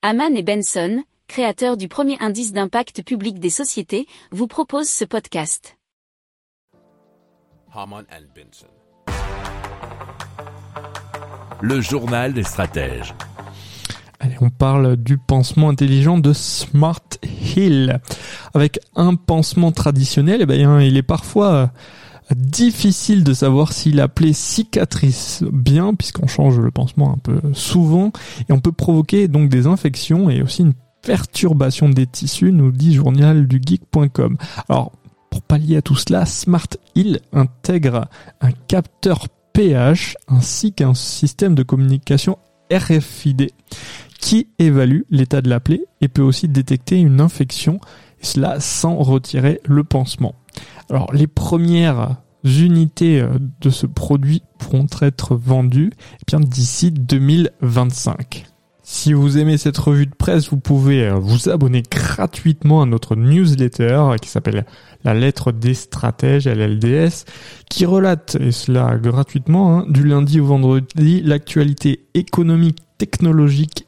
Haman et Benson, créateurs du premier indice d'impact public des sociétés, vous proposent ce podcast. Haman and Benson. Le journal des stratèges. Allez, on parle du pansement intelligent de Smart Hill. Avec un pansement traditionnel, eh ben, il est parfois difficile de savoir s'il appelé cicatrice bien, puisqu'on change le pansement un peu souvent, et on peut provoquer donc des infections et aussi une perturbation des tissus, nous dit journal du geek.com. Alors, pour pallier à tout cela, Smart Hill intègre un capteur pH ainsi qu'un système de communication RFID qui évalue l'état de la plaie et peut aussi détecter une infection, et cela sans retirer le pansement. Alors les premières unités euh, de ce produit pourront être vendues eh bien d'ici 2025. Si vous aimez cette revue de presse, vous pouvez euh, vous abonner gratuitement à notre newsletter qui s'appelle La lettre des stratèges, LLDS, qui relate, et cela gratuitement, hein, du lundi au vendredi, l'actualité économique, technologique